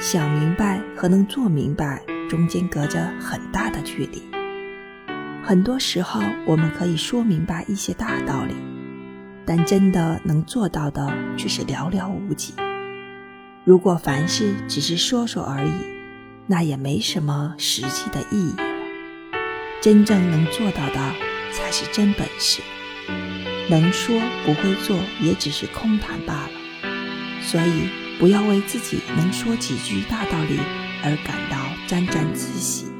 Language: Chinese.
想明白和能做明白中间隔着很大的距离。很多时候，我们可以说明白一些大道理，但真的能做到的却是寥寥无几。如果凡事只是说说而已，那也没什么实际的意义了。真正能做到的才是真本事。能说不会做，也只是空谈罢了。所以，不要为自己能说几句大道理而感到沾沾自喜。